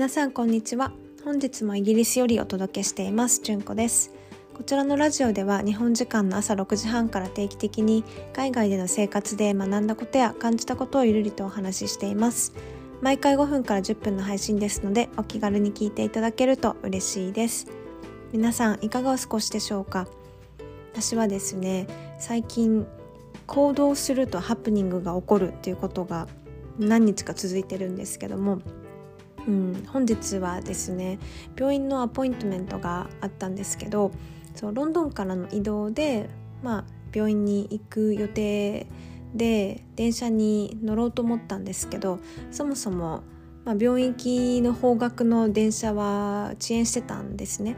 皆さんこんにちは。本日もイギリスよりお届けしていますじゅんこです。こちらのラジオでは日本時間の朝6時半から定期的に海外での生活で学んだことや感じたことをゆるりとお話ししています。毎回5分から10分の配信ですのでお気軽に聞いていただけると嬉しいです。皆さんいかがお過ごしでしょうか？私はですね最近行動するとハプニングが起こるっていうことが何日か続いてるんですけどもうん、本日はですね病院のアポイントメントがあったんですけどそうロンドンからの移動で、まあ、病院に行く予定で電車に乗ろうと思ったんですけどそもそも、まあ、病院行きの方角の電車は遅延してたんですね。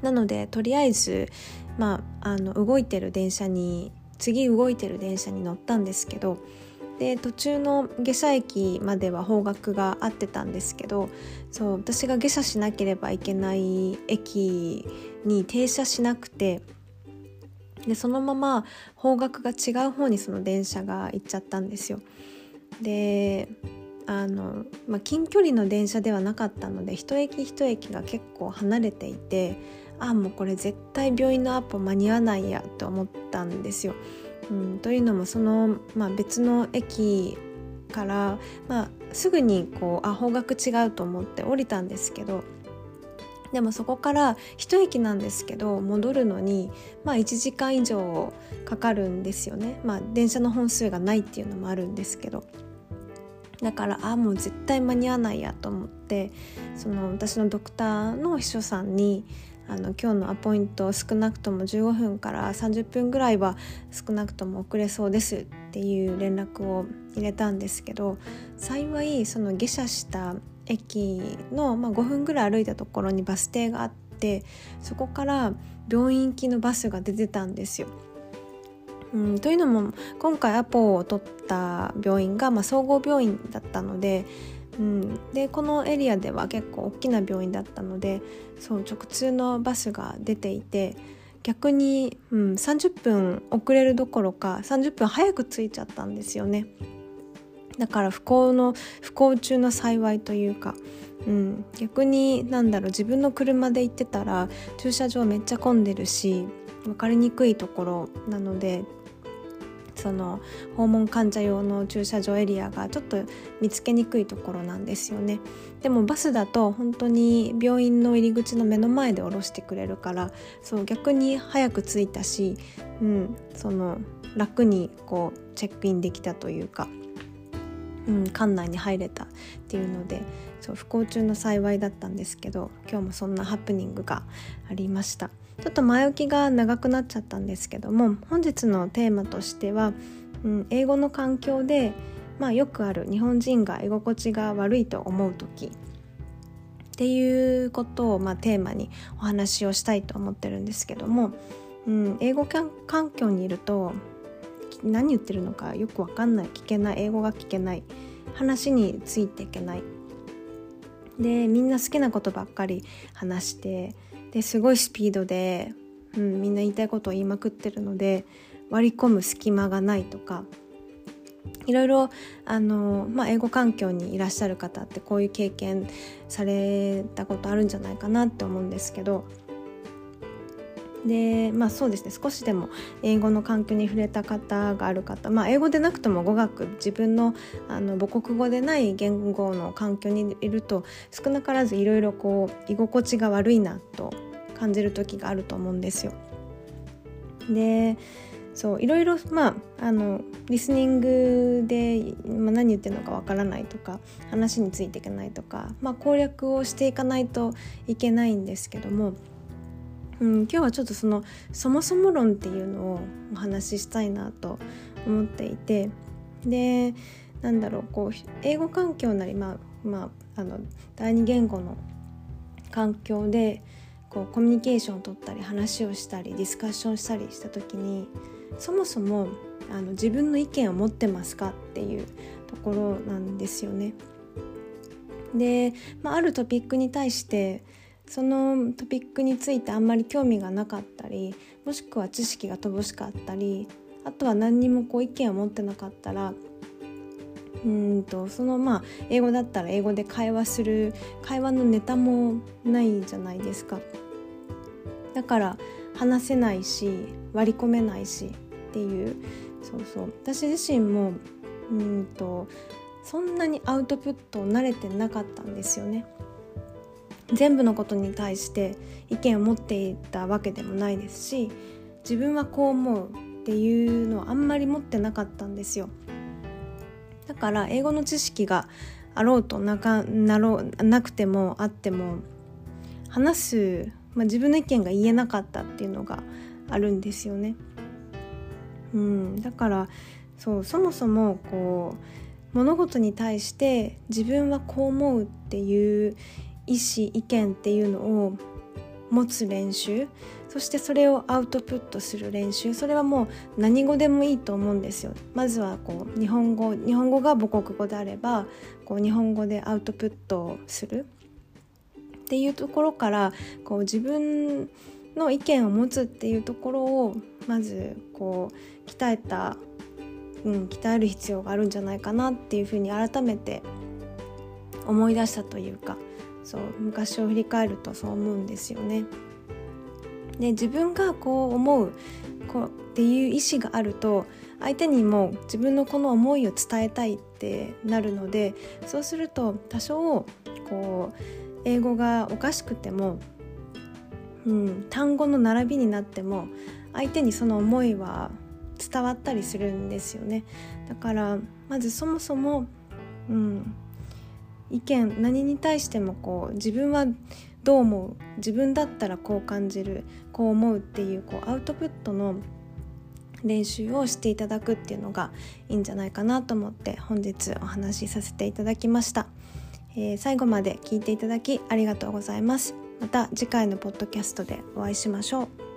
なのでとりあえず、まあ、あの動いてる電車に次動いてる電車に乗ったんですけどで途中の下車駅までは方角が合ってたんですけどそう私が下車しなければいけない駅に停車しなくてでそのまま方角が違う方にその電車が行っちゃったんですよ。であの、まあ、近距離の電車ではなかったので一駅一駅が結構離れていてあもうこれ絶対病院のアポ間に合わないやと思ったんですよ。うん、というのもその、まあ、別の駅から、まあ、すぐにこうあ方角違うと思って降りたんですけどでもそこから一駅なんですけど戻るのに、まあ、1時間以上かかるんですよね、まあ、電車の本数がないっていうのもあるんですけど。だからあもう絶対間に合わないやと思ってその私のドクターの秘書さんにあの今日のアポイント少なくとも15分から30分ぐらいは少なくとも遅れそうですっていう連絡を入れたんですけど幸いその下車した駅の、まあ、5分ぐらい歩いたところにバス停があってそこから病院行きのバスが出てたんですよ。うん、というのも今回アポを取った病院が、まあ、総合病院だったのでうん、でこのエリアでは結構大きな病院だったのでそう直通のバスが出ていて逆に、うん、30分遅れるどころか30分早く着いちゃったんですよね。だから不幸の不幸中の幸いというか、うん、逆になんだろう自分の車で行ってたら駐車場めっちゃ混んでるし分かりにくいところなのでその訪問患者用の駐車場エリアがちょっと見つけにくいところなんですよねでもバスだと本当に病院の入り口の目の前で降ろしてくれるからそう逆に早く着いたし、うん、その楽にこうチェックインできたというか、うん、館内に入れたっていうのでそう不幸中の幸いだったんですけど今日もそんなハプニングがありました。ちょっと前置きが長くなっちゃったんですけども本日のテーマとしては、うん、英語の環境で、まあ、よくある日本人が居心地が悪いと思う時っていうことを、まあ、テーマにお話をしたいと思ってるんですけども、うん、英語環境にいると何言ってるのかよく分かんない聞けない英語が聞けない話についていけないでみんな好きなことばっかり話してですごいスピードで、うん、みんな言いたいことを言いまくってるので割り込む隙間がないとかいろいろあの、まあ、英語環境にいらっしゃる方ってこういう経験されたことあるんじゃないかなって思うんですけどでまあそうですね少しでも英語の環境に触れた方がある方まあ英語でなくても語学自分のあの母国語でない言語の環境にいると少なからずいろいろこう居心地が悪いなと感じる時があると思うんですよ。でそういろいろまああのリスニングで、まあ、何言ってるのかわからないとか話についていけないとか、まあ、攻略をしていかないといけないんですけどもうん、今日はちょっとそのそもそも論っていうのをお話ししたいなと思っていてでなんだろうこう英語環境なり、まあまあ、あの第二言語の環境でこうコミュニケーションを取ったり話をしたりディスカッションしたりした時にそもそもあの自分の意見を持ってますかっていうところなんですよね。で、まあ、あるトピックに対してそのトピックについてあんまり興味がなかったりもしくは知識が乏しかったりあとは何にもこう意見を持ってなかったらうんとそのまあ英語だったら英語で会話する会話のネタもないじゃないですか。だから話せないし割り込めないしっていう。そうそう。私自身もうんとそんなにアウトプットを慣れてなかったんですよね。全部のことに対して意見を持っていたわけでもないですし自分はこう思うっていうのはあんまり持ってなかったんですよだから英語の知識があろうとなかなろうなくてもあっても話す、まあ、自分の意見が言えなかったっていうのがあるんですよね。うん、だからそうそもそもこう物事に対して自分はこう思うっていう意思意見っていうのを持つ練習そしてそれをアウトプットする練習それはもう何語でもいいと思うんですよ。まずはこう日本語日本語が母国語であればこう日本語でアウトプットをする。っていうところからこう自分の意見を持つっていうところをまずこう鍛えた、うん、鍛える必要があるんじゃないかなっていうふうに改めて思い出したというかそう昔を振り返るとそう思うんですよね。で自分がこう思うこうっていう意思があると相手にも自分のこの思いを伝えたいってなるのでそうすると多少こう英語がおかしくてもうん、単語の並びになっても相手にその思いは伝わったりするんですよねだからまずそもそも、うん、意見何に対してもこう自分はどう思う自分だったらこう感じるこう思うっていうこうアウトプットの練習をしていただくっていうのがいいんじゃないかなと思って本日お話しさせていただきました、えー、最後まで聞いていただきありがとうございますまた次回のポッドキャストでお会いしましょう。